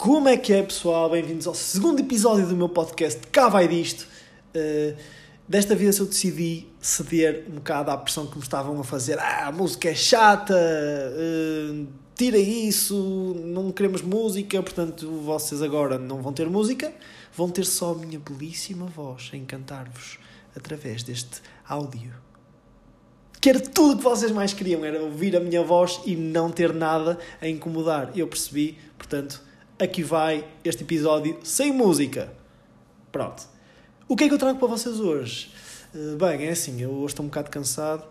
Como é que é, pessoal? Bem-vindos ao segundo episódio do meu podcast Cá Vai Disto. Uh, desta vez eu decidi ceder um bocado à pressão que me estavam a fazer. Ah, a música é chata, uh, tira isso, não queremos música, portanto vocês agora não vão ter música, vão ter só a minha belíssima voz a encantar-vos através deste áudio. Que era tudo o que vocês mais queriam, era ouvir a minha voz e não ter nada a incomodar. Eu percebi, portanto, aqui vai este episódio sem música. Pronto. O que é que eu trago para vocês hoje? Uh, bem, é assim, eu hoje estou um bocado cansado,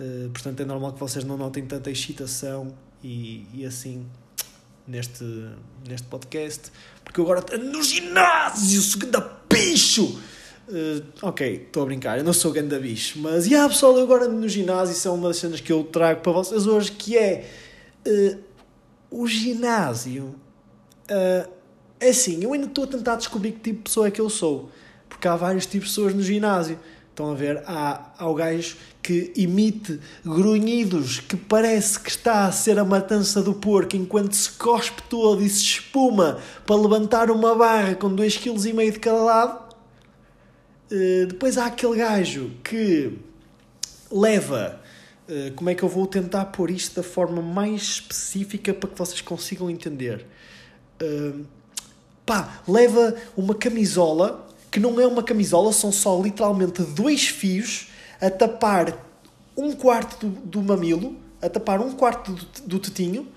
uh, portanto é normal que vocês não notem tanta excitação e, e assim neste, neste podcast, porque eu agora estou no ginásio, segunda bicho! Uh, ok, estou a brincar, eu não sou grande bicho, mas yeah, pessoal, eu agora no ginásio, isso é uma das cenas que eu trago para vocês hoje, que é uh, o ginásio. Uh, é assim, eu ainda estou a tentar descobrir que tipo de pessoa é que eu sou, porque há vários tipos de pessoas no ginásio. Estão a ver? Há, há o gajo que emite grunhidos que parece que está a ser a matança do porco enquanto se cospe todo e se espuma para levantar uma barra com 2,5 kg de cada lado. Uh, depois há aquele gajo que leva. Uh, como é que eu vou tentar pôr isto da forma mais específica para que vocês consigam entender? Pá, leva uma camisola que não é uma camisola, são só literalmente dois fios a tapar um quarto do, do mamilo, a tapar um quarto do, do tetinho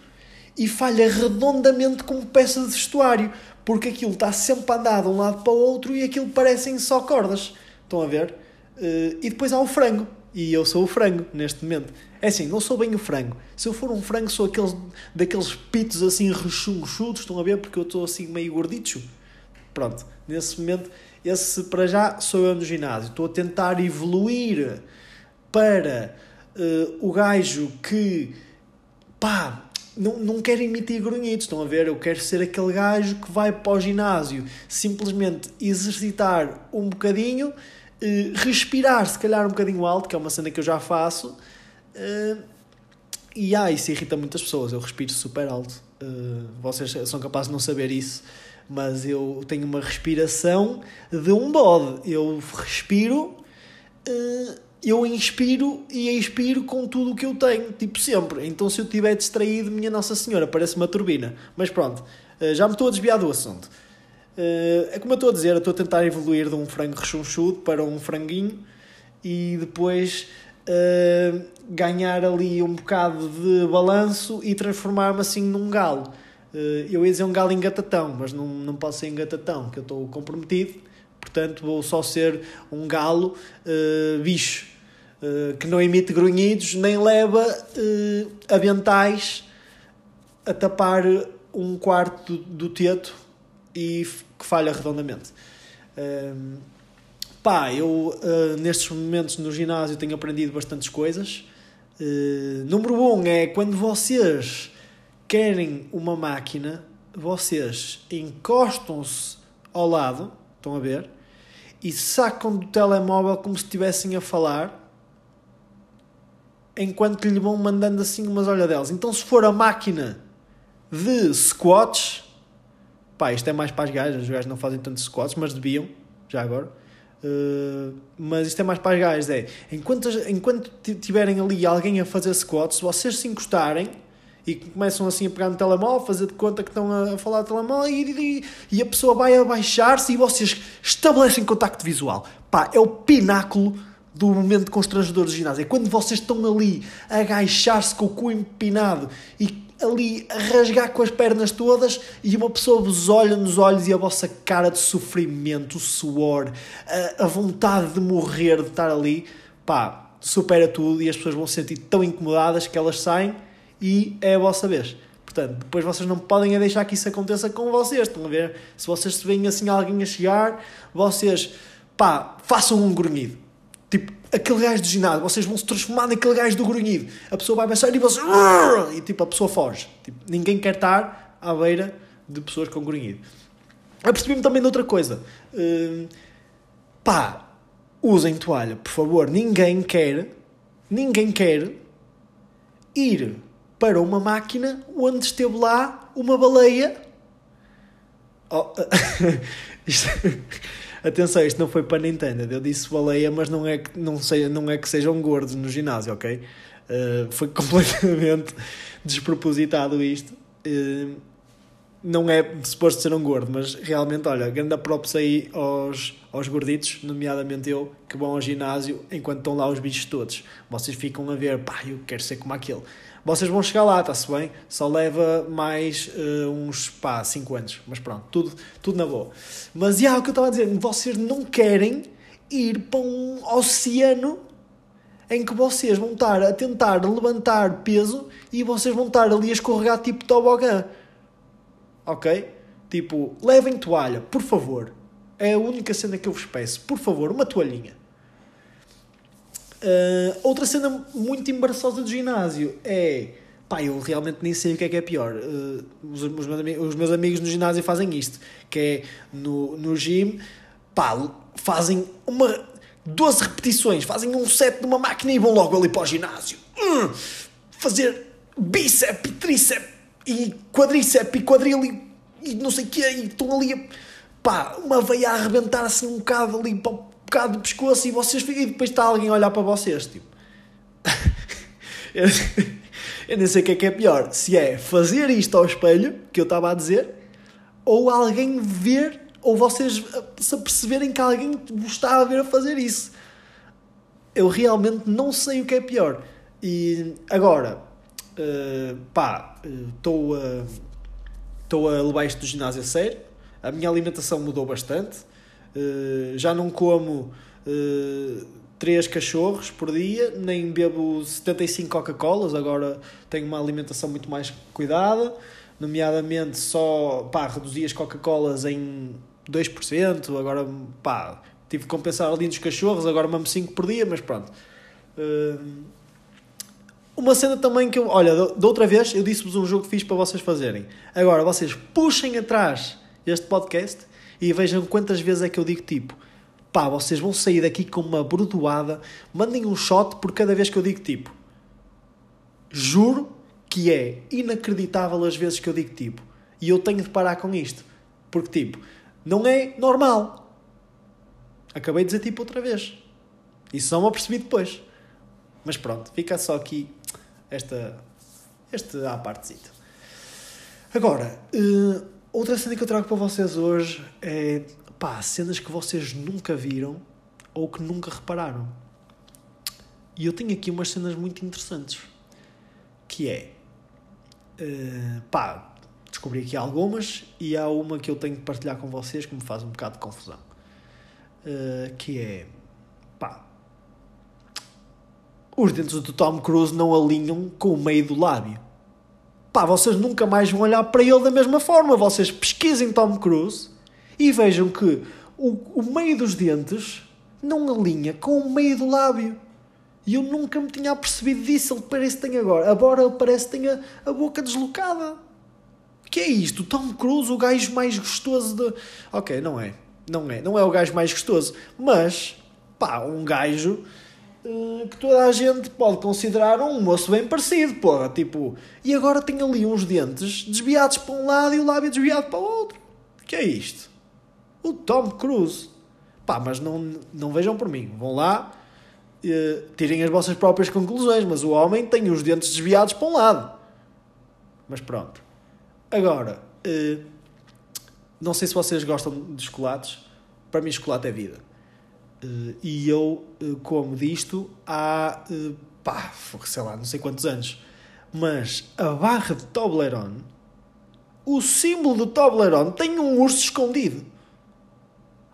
e falha redondamente como peça de vestuário, porque aquilo está sempre a andar de um lado para o outro e aquilo parecem só cordas. Estão a ver? Uh, e depois há o frango. E eu sou o frango neste momento. É assim, não sou bem o frango. Se eu for um frango, sou aqueles, daqueles pitos assim rechonchudos, estão a ver? Porque eu estou assim meio gordito. Pronto, nesse momento, esse para já sou eu no ginásio. Estou a tentar evoluir para uh, o gajo que, pá, não, não quero emitir grunhidos, estão a ver? Eu quero ser aquele gajo que vai para o ginásio simplesmente exercitar um bocadinho, uh, respirar se calhar um bocadinho alto, que é uma cena que eu já faço, uh, e ah, isso irrita muitas pessoas, eu respiro super alto. Uh, vocês são capazes de não saber isso, mas eu tenho uma respiração de um bode. Eu respiro eu inspiro e expiro com tudo o que eu tenho, tipo sempre. Então, se eu estiver distraído, minha Nossa Senhora, parece uma turbina. Mas pronto, eh, já me estou a desviar do assunto. Eh, é como eu estou a dizer, eu estou a tentar evoluir de um frango rechonchudo para um franguinho e depois uh, ganhar ali um bocado de balanço e transformar-me assim num galo. Uh, eu ia dizer um galo engatatão, mas não, não posso ser engatatão, que eu estou comprometido. Portanto, vou só ser um galo uh, bicho que não emite grunhidos nem leva aventais a tapar um quarto do, do teto e que falha redondamente. Uh, pá, eu uh, nestes momentos no ginásio tenho aprendido bastantes coisas. Uh, número um é quando vocês querem uma máquina, vocês encostam-se ao lado, estão a ver, e sacam do telemóvel como se estivessem a falar enquanto lhe vão mandando assim umas olhadelas. Então, se for a máquina de squats, pá, isto é mais para as gajas, os gajos não fazem tantos squats, mas deviam, já agora. Uh, mas isto é mais para as gajas, é enquanto, enquanto tiverem ali alguém a fazer squats, vocês se encostarem e começam assim a pegar no telemóvel, fazer de conta que estão a, falar de telemóvel e, e, e a pessoa vai abaixar-se e vocês estabelecem contacto visual. Pá, é o pináculo do momento constrangedor do ginásio. É quando vocês estão ali a agachar-se com o cu empinado e ali a rasgar com as pernas todas e uma pessoa vos olha nos olhos e a vossa cara de sofrimento, o suor, a, a vontade de morrer de estar ali, pá, supera tudo e as pessoas vão se sentir tão incomodadas que elas saem e é a vossa vez. Portanto, depois vocês não podem deixar que isso aconteça com vocês. Estão a ver? Se vocês se veem assim alguém a chegar, vocês, pá, façam um grunhido Tipo, aquele gajo do ginásio, vocês vão se transformar naquele gajo do grunhido. A pessoa vai pensar e vocês. E tipo, a pessoa foge. Tipo, ninguém quer estar à beira de pessoas com grunhido. Apercebi-me também de outra coisa. Uh, pá, usem toalha, por favor. Ninguém quer, ninguém quer ir para uma máquina onde esteve lá uma baleia Oh, isto, atenção, isto não foi para Nintendo. Eu disse baleia, mas não é que, não sei, não é que sejam gordos no ginásio, ok? Uh, foi completamente despropositado isto. Uh, não é suposto ser um gordo, mas realmente, olha, grande props aí aos, aos gorditos, nomeadamente eu, que vão ao ginásio enquanto estão lá os bichos todos. Vocês ficam a ver, pá, eu quero ser como aquele. Vocês vão chegar lá, está-se bem? Só leva mais uh, uns, pá, 5 anos. Mas pronto, tudo, tudo na boa. Mas, já, o que eu estava a dizer, vocês não querem ir para um oceano em que vocês vão estar a tentar levantar peso e vocês vão estar ali a escorregar tipo tobogã ok? Tipo, levem toalha, por favor. É a única cena que eu vos peço. Por favor, uma toalhinha. Uh, outra cena muito embaraçosa do ginásio é. Pá, eu realmente nem sei o que é que é pior. Uh, os, os, meus os, meus amigos, no ginásio fazem isto: que é no, no gym, pá, fazem uma 12 repetições, fazem um set de uma máquina e vão logo ali para o ginásio. Uh, fazer bíceps, tríceps e quadríceps e quadril e, e não sei o quê, e estão ali pá, uma veia a arrebentar assim um bocado ali para bocado do pescoço e vocês e depois está alguém a olhar para vocês, tipo. eu, nem sei o que é que é pior, se é fazer isto ao espelho, que eu estava a dizer, ou alguém ver, ou vocês se perceberem que alguém vos está a ver a fazer isso. Eu realmente não sei o que é pior. E agora, uh, pá, estou uh, a, a levar isto do ginásio a sério. A minha alimentação mudou bastante. Uh, já não como uh, 3 cachorros por dia, nem bebo 75 Coca-Colas. Agora tenho uma alimentação muito mais cuidada, nomeadamente só pá, reduzi as Coca-Colas em 2%. Agora pá, tive que compensar ali dos cachorros. Agora mamo 5 por dia, mas pronto. Uh, uma cena também que eu. Olha, da outra vez eu disse-vos um jogo que fiz para vocês fazerem. Agora vocês puxem atrás este podcast e vejam quantas vezes é que eu digo tipo. Pá, vocês vão sair daqui com uma bordoada. Mandem um shot por cada vez que eu digo tipo. Juro que é inacreditável as vezes que eu digo tipo. E eu tenho de parar com isto. Porque tipo, não é normal. Acabei de dizer tipo outra vez. Isso só me apercebi depois. Mas pronto, fica só aqui esta, este à partezita. Agora, uh, outra cena que eu trago para vocês hoje é pá, cenas que vocês nunca viram ou que nunca repararam. E eu tenho aqui umas cenas muito interessantes. Que é uh, pá, descobri aqui algumas e há uma que eu tenho que partilhar com vocês que me faz um bocado de confusão. Uh, que é pá, os dentes do Tom Cruise não alinham com o meio do lábio. Pá, vocês nunca mais vão olhar para ele da mesma forma. Vocês pesquisem Tom Cruise e vejam que o, o meio dos dentes não alinha com o meio do lábio. E eu nunca me tinha percebido disso. Ele parece que tem agora. Agora ele parece que tem a, a boca deslocada. O que é isto? Tom Cruise, o gajo mais gostoso de. Ok, não é. Não é. Não é o gajo mais gostoso. Mas, pá, um gajo que toda a gente pode considerar um moço bem parecido, porra. Tipo, e agora tem ali uns dentes desviados para um lado e o lábio desviado para o outro. Que é isto? O Tom Cruise. Pá, mas não, não vejam por mim. Vão lá, uh, tirem as vossas próprias conclusões. Mas o homem tem os dentes desviados para um lado. Mas pronto. Agora, uh, não sei se vocês gostam de chocolates. Para mim, chocolate é vida. Uh, e eu uh, como disto há, uh, pá, sei lá, não sei quantos anos. Mas a barra de Toblerone, o símbolo do Toblerone tem um urso escondido.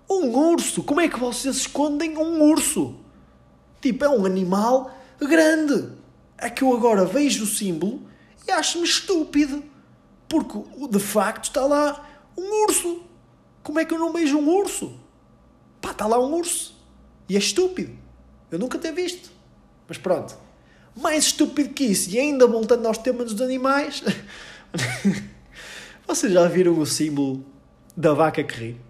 Um urso! Como é que vocês escondem um urso? Tipo, é um animal grande. É que eu agora vejo o símbolo e acho-me estúpido. Porque de facto está lá um urso. Como é que eu não vejo um urso? Pá, está lá um urso. E é estúpido. Eu nunca tenho visto. Mas pronto. Mais estúpido que isso, e ainda voltando aos temas dos animais, vocês já viram o símbolo da vaca que ri?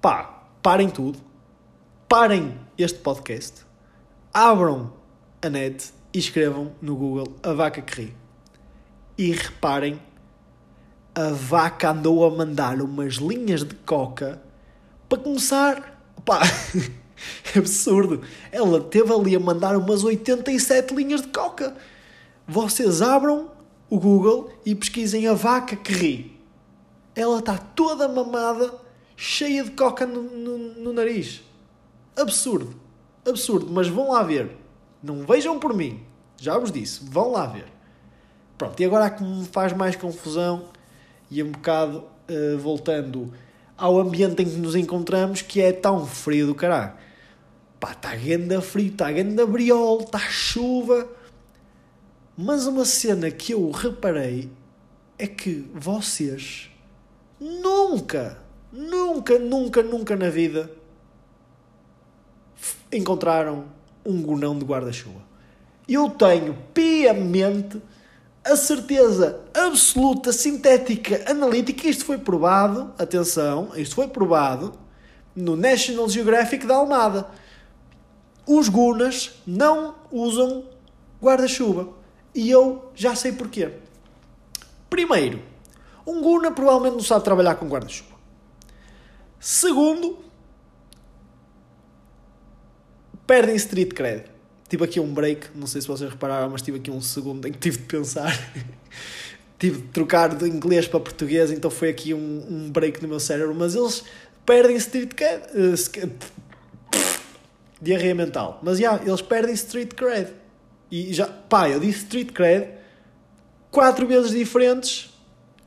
Pá, parem tudo. Parem este podcast. Abram a net e escrevam no Google a vaca que ri. E reparem a vaca andou a mandar umas linhas de coca para começar. Pá, é absurdo. Ela teve ali a mandar umas 87 linhas de coca. Vocês abram o Google e pesquisem a vaca que ri. Ela está toda mamada, cheia de coca no, no, no nariz. Absurdo. Absurdo. Mas vão lá ver. Não vejam por mim. Já vos disse. Vão lá ver. Pronto, e agora a que me faz mais confusão e um bocado uh, voltando ao ambiente em que nos encontramos, que é tão frio do caralho. Pá, está ganda frio, está ganda briol, está chuva. Mas uma cena que eu reparei é que vocês nunca, nunca, nunca, nunca na vida encontraram um gonão de guarda-chuva. Eu tenho piamente a certeza absoluta, sintética, analítica, isto foi provado, atenção, isto foi provado no National Geographic da Almada. Os gunas não usam guarda-chuva. E eu já sei porquê. Primeiro, um guna provavelmente não sabe trabalhar com guarda-chuva. Segundo, perdem street cred. Tive aqui um break, não sei se vocês repararam, mas tive aqui um segundo em que tive de pensar. tive de trocar de inglês para português, então foi aqui um, um break no meu cérebro. Mas eles perdem street cred. Uh, diarreia mental. Mas já, yeah, eles perdem street cred. E já, pá, eu disse street cred quatro vezes diferentes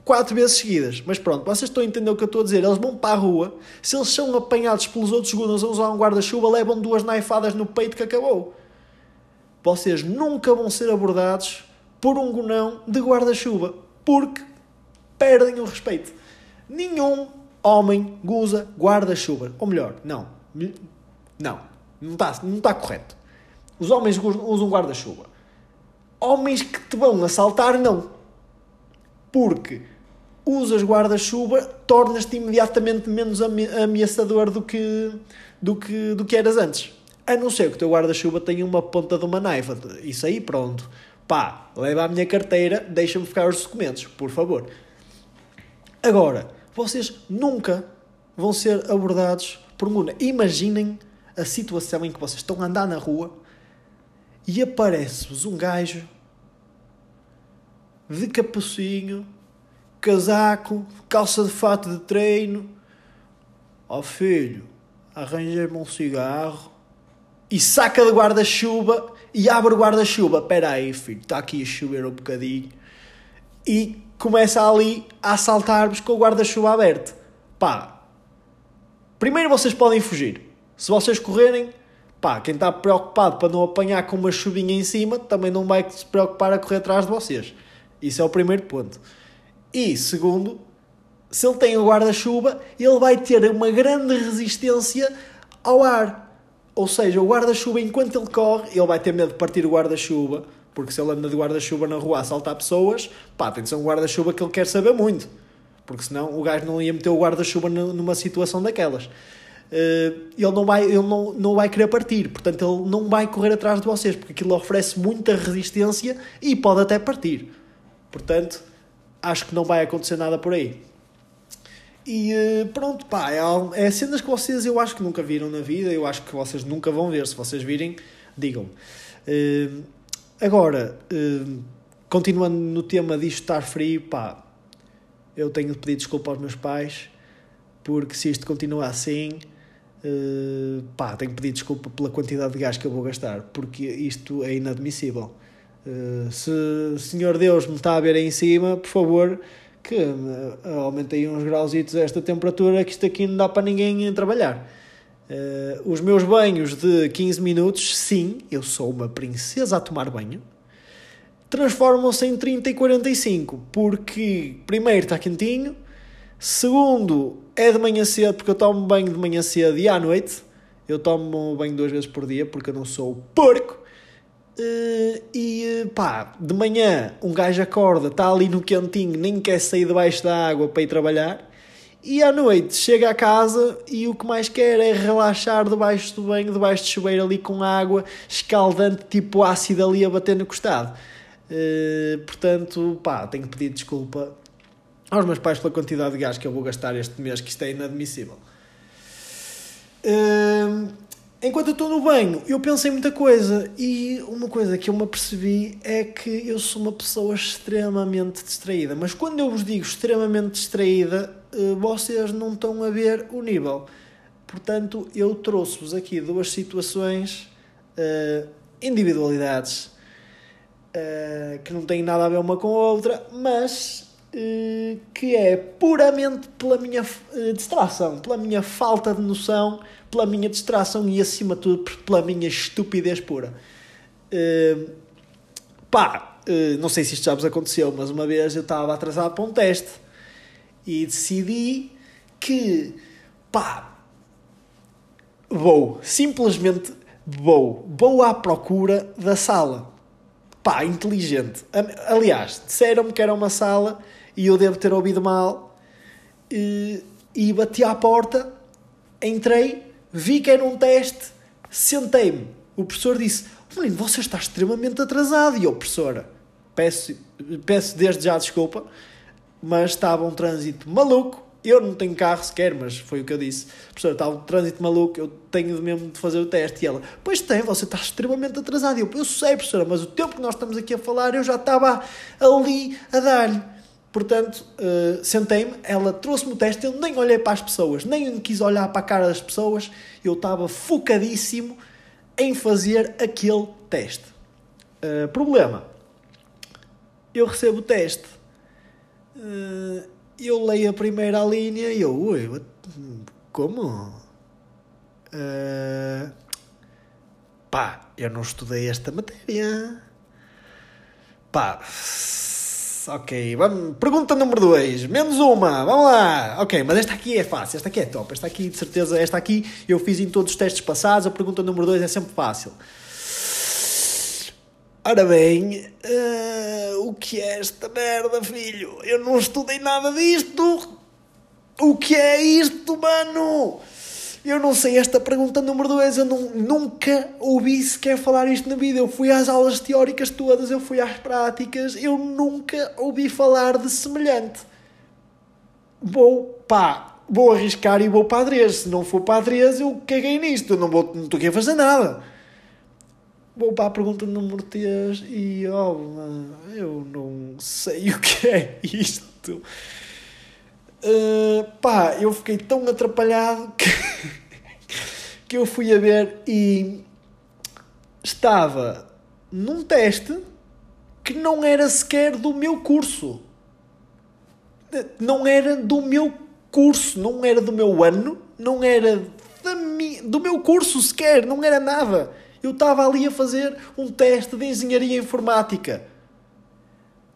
quatro vezes seguidas. Mas pronto, vocês estão a entender o que eu estou a dizer. Eles vão para a rua, se eles são apanhados pelos outros segundos a usar um guarda-chuva, levam duas naifadas no peito que acabou. Vocês nunca vão ser abordados por um gonão de guarda-chuva, porque perdem o respeito. Nenhum homem usa guarda-chuva. Ou melhor, não. Não. Não está, não está correto. Os homens usam guarda-chuva. Homens que te vão assaltar, não. Porque usas guarda-chuva, tornas-te imediatamente menos ameaçador do que, do, que, do que eras antes. A não ser que o teu guarda-chuva tenha uma ponta de uma naiva. Isso aí, pronto. Pá, leva a minha carteira, deixa-me ficar os documentos, por favor. Agora, vocês nunca vão ser abordados por um Imaginem a situação em que vocês estão a andar na rua e aparece-vos um gajo de capucinho, casaco, calça de fato de treino. Ó oh filho, arranjei-me um cigarro e saca de guarda-chuva e abre o guarda-chuva. Espera aí, filho, está aqui a chover um bocadinho. E começa ali a assaltar-vos com o guarda-chuva aberto. Pá, primeiro vocês podem fugir. Se vocês correrem, pá, quem está preocupado para não apanhar com uma chuvinha em cima, também não vai se preocupar a correr atrás de vocês. Isso é o primeiro ponto. E segundo, se ele tem o guarda-chuva, ele vai ter uma grande resistência ao ar. Ou seja, o guarda-chuva, enquanto ele corre, ele vai ter medo de partir o guarda-chuva, porque se ele anda de guarda-chuva na rua a assaltar pessoas, pá, tem de ser um guarda-chuva que ele quer saber muito. Porque senão o gajo não ia meter o guarda-chuva numa situação daquelas. Uh, ele não vai, ele não, não vai querer partir, portanto ele não vai correr atrás de vocês, porque aquilo oferece muita resistência e pode até partir. Portanto, acho que não vai acontecer nada por aí. E eh, pronto, pá, é, é cenas que vocês eu acho que nunca viram na vida, eu acho que vocês nunca vão ver. Se vocês virem, digam-me. Uh, agora, uh, continuando no tema disto estar frio, pá, eu tenho de pedir desculpa aos meus pais, porque se isto continua assim, uh, pá, tenho de pedir desculpa pela quantidade de gás que eu vou gastar, porque isto é inadmissível. Uh, se o Senhor Deus me está a ver aí em cima, por favor, que uh, aumentei uns grauzitos esta temperatura, que isto aqui não dá para ninguém trabalhar. Uh, os meus banhos de 15 minutos, sim, eu sou uma princesa a tomar banho, transformam-se em 30 e 45, porque primeiro está quentinho, segundo é de manhã cedo, porque eu tomo banho de manhã cedo e à noite, eu tomo banho duas vezes por dia, porque eu não sou porco, Uh, e pá, de manhã um gajo acorda, está ali no quentinho, nem quer sair debaixo da água para ir trabalhar. E à noite chega a casa e o que mais quer é relaxar debaixo do banho, debaixo de chuveiro ali com água escaldante, tipo ácido ali a bater no costado. Uh, portanto, pá, tenho que pedir desculpa aos meus pais pela quantidade de gás que eu vou gastar este mês, que isto é inadmissível. Hum, enquanto eu estou no banho, eu pensei muita coisa e uma coisa que eu me apercebi é que eu sou uma pessoa extremamente distraída. Mas quando eu vos digo extremamente distraída, eh, vocês não estão a ver o nível. Portanto, eu trouxe-vos aqui duas situações, uh, individualidades, uh, que não têm nada a ver uma com a outra, mas que é puramente pela minha distração, pela minha falta de noção, pela minha distração e, acima de tudo, pela minha estupidez pura. pá, não sei se isto já vos aconteceu, mas uma vez eu estava atrasado para um teste e decidi que, pá, vou, simplesmente vou, vou à procura da sala. Pá, inteligente. Aliás, disseram-me que era uma sala e eu devo ter ouvido mal e, e bati à porta, entrei, vi que era um teste, sentei-me. O professor disse: Menino, você está extremamente atrasado. E eu, professora, peço, peço desde já desculpa, mas estava um trânsito maluco eu não tenho carro sequer, mas foi o que eu disse. Professora, está um trânsito maluco, eu tenho mesmo de fazer o teste. E ela, pois tem, você está extremamente atrasado. E eu, eu sei, professora, mas o tempo que nós estamos aqui a falar, eu já estava ali a dar-lhe. Portanto, uh, sentei-me, ela trouxe-me o teste, eu nem olhei para as pessoas, nem quis olhar para a cara das pessoas, eu estava focadíssimo em fazer aquele teste. Uh, problema, eu recebo o teste. Uh, eu leio a primeira linha e eu, ui, como? Uh, pá, eu não estudei esta matéria. Pá, ok, vamos, pergunta número 2, menos uma, vamos lá. Ok, mas esta aqui é fácil, esta aqui é top, esta aqui de certeza, esta aqui eu fiz em todos os testes passados, a pergunta número 2 é sempre fácil. Ora bem, uh, o que é esta merda, filho? Eu não estudei nada disto. O que é isto, mano? Eu não sei esta pergunta número 2. Eu não, nunca ouvi sequer falar isto na vida. Eu fui às aulas teóricas todas, eu fui às práticas. Eu nunca ouvi falar de semelhante. Vou, pá, vou arriscar e vou para a 3. Se não for para a 3, eu caguei nisto. Eu não, vou, não estou aqui a fazer nada. Vou para a pergunta número 3 e oh, eu não sei o que é isto. Uh, pá, eu fiquei tão atrapalhado que, que eu fui a ver e estava num teste que não era sequer do meu curso. Não era do meu curso, não era do meu ano, não era mi, do meu curso sequer, não era nada eu estava ali a fazer um teste de engenharia informática.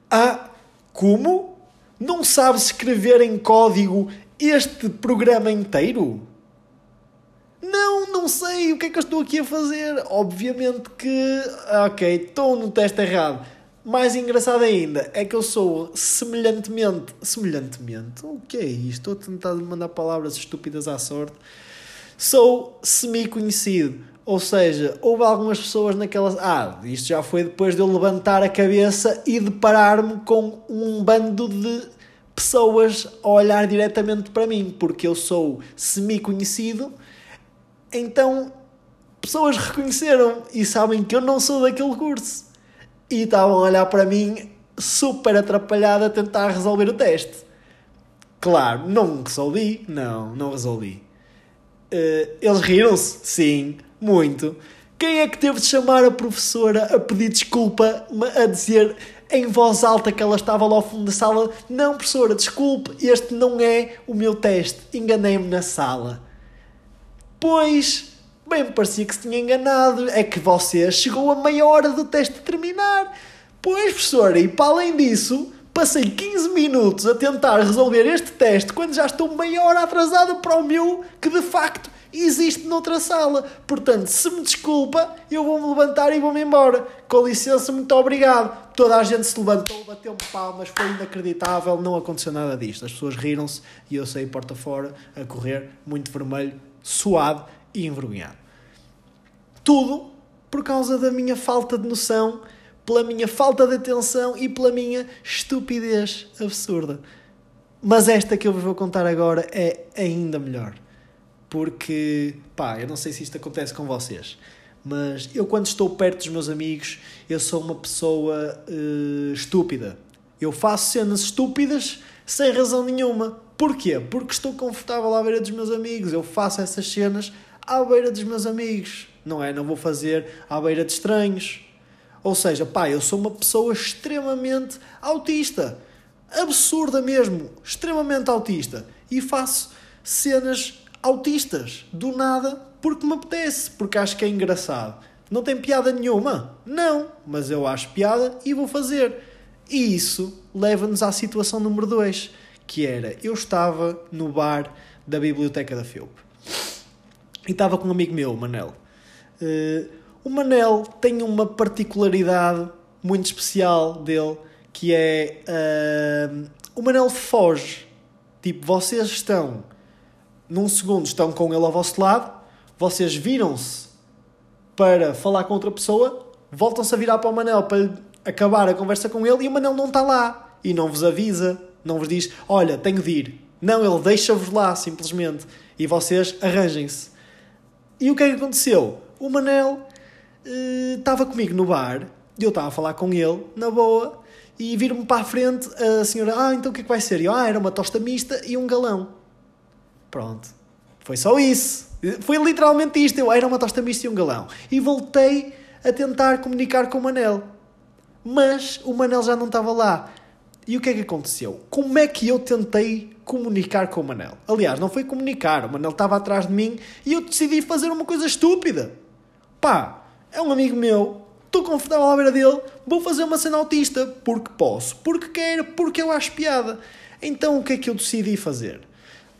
Ah, como? Não sabes escrever em código este programa inteiro? Não, não sei o que é que eu estou aqui a fazer. Obviamente que, ok, estou no teste errado. Mais engraçado ainda é que eu sou semelhantemente. Semelhantemente? O que é isto? Estou a tentar mandar palavras estúpidas à sorte. Sou semi-conhecido ou seja, houve algumas pessoas naquelas. Ah, isto já foi depois de eu levantar a cabeça e deparar-me com um bando de pessoas a olhar diretamente para mim, porque eu sou semi-conhecido, então pessoas reconheceram e sabem que eu não sou daquele curso. E estavam a olhar para mim super atrapalhado a tentar resolver o teste. Claro, não resolvi. Não, não resolvi. Uh, eles riram-se? Sim muito. Quem é que teve de chamar a professora a pedir desculpa, a dizer em voz alta que ela estava lá ao fundo da sala: Não, professora, desculpe, este não é o meu teste, enganei-me na sala. Pois, bem me parecia que se tinha enganado, é que você chegou a meia hora do teste terminar. Pois, professora, e para além disso, passei 15 minutos a tentar resolver este teste quando já estou meia hora atrasado para o meu, que de facto existe noutra sala. Portanto, se me desculpa, eu vou-me levantar e vou-me embora. Com licença, muito obrigado. Toda a gente se levantou, bateu-me palmas, foi inacreditável, não aconteceu nada disto. As pessoas riram-se e eu saí porta fora a correr, muito vermelho, suado e envergonhado. Tudo por causa da minha falta de noção, pela minha falta de atenção e pela minha estupidez absurda. Mas esta que eu vos vou contar agora é ainda melhor. Porque, pá, eu não sei se isto acontece com vocês, mas eu quando estou perto dos meus amigos, eu sou uma pessoa uh, estúpida. Eu faço cenas estúpidas sem razão nenhuma. Porquê? Porque estou confortável à beira dos meus amigos. Eu faço essas cenas à beira dos meus amigos. Não é? Não vou fazer à beira de estranhos. Ou seja, pá, eu sou uma pessoa extremamente autista. Absurda mesmo. Extremamente autista. E faço cenas autistas. Do nada, porque me apetece. Porque acho que é engraçado. Não tem piada nenhuma? Não. Mas eu acho piada e vou fazer. E isso leva-nos à situação número 2, que era eu estava no bar da biblioteca da FIUP e estava com um amigo meu, Manel. Uh, o Manel tem uma particularidade muito especial dele, que é uh, o Manel foge. Tipo, vocês estão num segundo estão com ele ao vosso lado, vocês viram-se para falar com outra pessoa, voltam-se a virar para o Manel para acabar a conversa com ele e o Manel não está lá e não vos avisa, não vos diz: Olha, tenho de ir. Não, ele deixa-vos lá simplesmente e vocês arranjem-se. E o que é que aconteceu? O Manel estava uh, comigo no bar, eu estava a falar com ele, na boa, e vir-me para a frente a senhora: Ah, então o que é que vai ser? E eu, ah, era uma tosta mista e um galão. Pronto. Foi só isso. Foi literalmente isto. Eu era uma tosta mista e um galão. E voltei a tentar comunicar com o Manel mas o Manel já não estava lá. E o que é que aconteceu? Como é que eu tentei comunicar com o Manel? Aliás, não foi comunicar, o Manel estava atrás de mim e eu decidi fazer uma coisa estúpida. Pá, é um amigo meu, estou confortável à beira dele, vou fazer uma cena autista, porque posso, porque quero, porque eu acho piada. Então o que é que eu decidi fazer?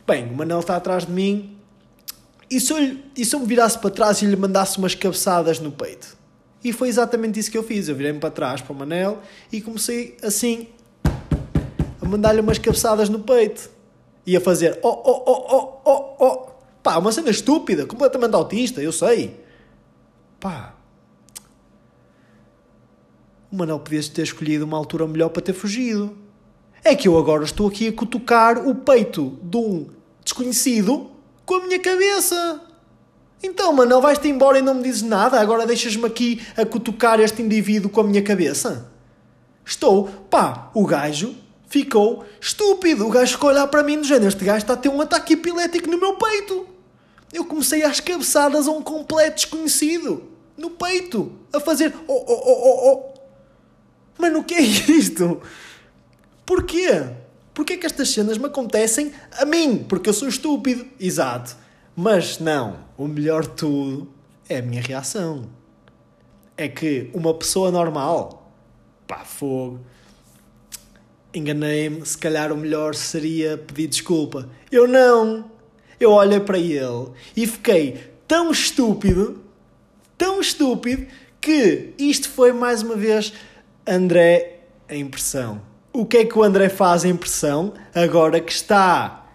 Bem, o Manel está atrás de mim e se eu, e se eu me virasse para trás e lhe mandasse umas cabeçadas no peito? E foi exatamente isso que eu fiz. Eu virei-me para trás para o Manel e comecei assim a mandar-lhe umas cabeçadas no peito. E a fazer oh, oh, oh, oh, oh, oh. Pá, uma cena estúpida, completamente autista, eu sei. Pá. O Manel podia ter escolhido uma altura melhor para ter fugido. É que eu agora estou aqui a cutucar o peito de um desconhecido com a minha cabeça. Então, Manel, vais-te embora e não me dizes nada? Agora deixas-me aqui a cutucar este indivíduo com a minha cabeça? Estou, pá, o gajo ficou estúpido. O gajo ficou a olhar para mim do género: este gajo está a ter um ataque epilético no meu peito. Eu comecei às cabeçadas a um completo desconhecido. No peito. A fazer oh, oh, oh, oh, oh. Mano, o que é isto? Porquê? Porquê que estas cenas me acontecem a mim? Porque eu sou estúpido. Exato. Mas não, o melhor de tudo é a minha reação. É que uma pessoa normal, pá, fogo, enganei-me, se calhar o melhor seria pedir desculpa. Eu não! Eu olhei para ele e fiquei tão estúpido, tão estúpido, que isto foi mais uma vez André a impressão. O que é que o André faz a impressão agora que está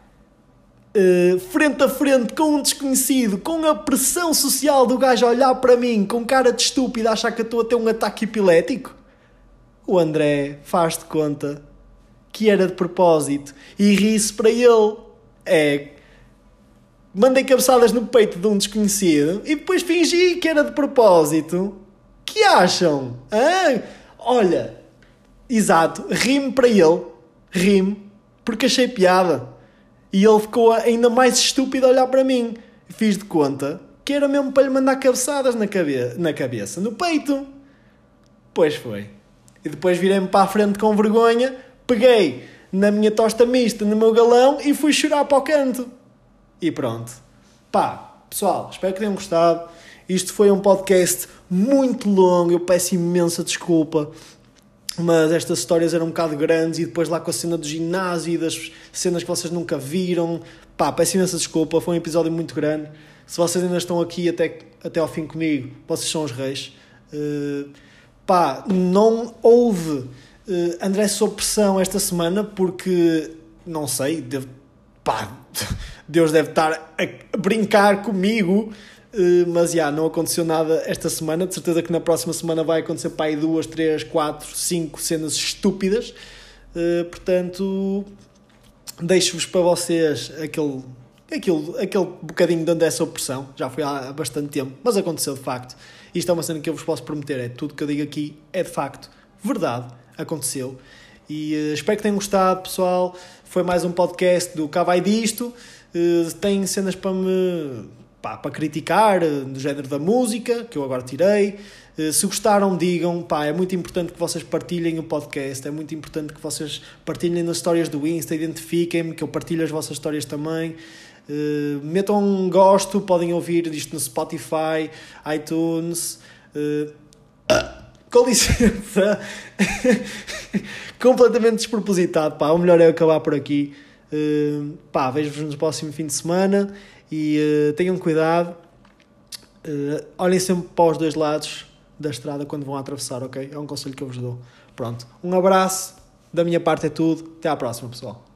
uh, frente a frente com um desconhecido, com a pressão social do gajo olhar para mim com cara de estúpido, achar que eu estou a ter um ataque epilético? O André faz de conta que era de propósito e ri-se para ele. É. Mandei cabeçadas no peito de um desconhecido e depois fingi que era de propósito. Que acham? Ah, olha, exato, ri-me para ele, ri-me, porque achei piada. E ele ficou ainda mais estúpido a olhar para mim. Fiz de conta que era mesmo para lhe mandar cabeçadas na, cabe na cabeça, no peito. Pois foi. E depois virei-me para a frente com vergonha, peguei na minha tosta mista, no meu galão e fui chorar para o canto. E pronto. Pá, pessoal, espero que tenham gostado. Isto foi um podcast muito longo, eu peço imensa desculpa mas estas histórias eram um bocado grandes e depois lá com a cena do ginásio e das cenas que vocês nunca viram. Pá, peço imensa desculpa, foi um episódio muito grande. Se vocês ainda estão aqui até, até ao fim comigo, vocês são os reis. Uh, pá, não houve uh, André sob pressão esta semana porque, não sei, pá, Deus deve estar a brincar comigo mas já, não aconteceu nada esta semana. De certeza que na próxima semana vai acontecer para aí duas, três, quatro, cinco cenas estúpidas. Uh, portanto, deixo-vos para vocês aquele, aquele, aquele bocadinho de onde é essa opressão. Já foi há bastante tempo, mas aconteceu de facto. Isto é uma cena que eu vos posso prometer: é tudo que eu digo aqui é de facto verdade, aconteceu. E uh, espero que tenham gostado, pessoal. Foi mais um podcast do Cá Vai Disto. Uh, tem cenas para me pá, para criticar, uh, do género da música, que eu agora tirei. Se gostaram, digam, pá, é muito importante que vocês partilhem o podcast, é muito importante que vocês partilhem nas histórias do Insta, identifiquem-me, que eu partilho as vossas histórias também. Uh, metam um gosto, podem ouvir isto no Spotify, iTunes. Com licença, completamente despropositado. Pá, o melhor é acabar por aqui. Uh, vejo-vos no próximo fim de semana e uh, tenham cuidado. Uh, olhem sempre para os dois lados da estrada quando vão atravessar, ok? É um conselho que eu vos dou. Pronto, um abraço, da minha parte é tudo. Até à próxima, pessoal.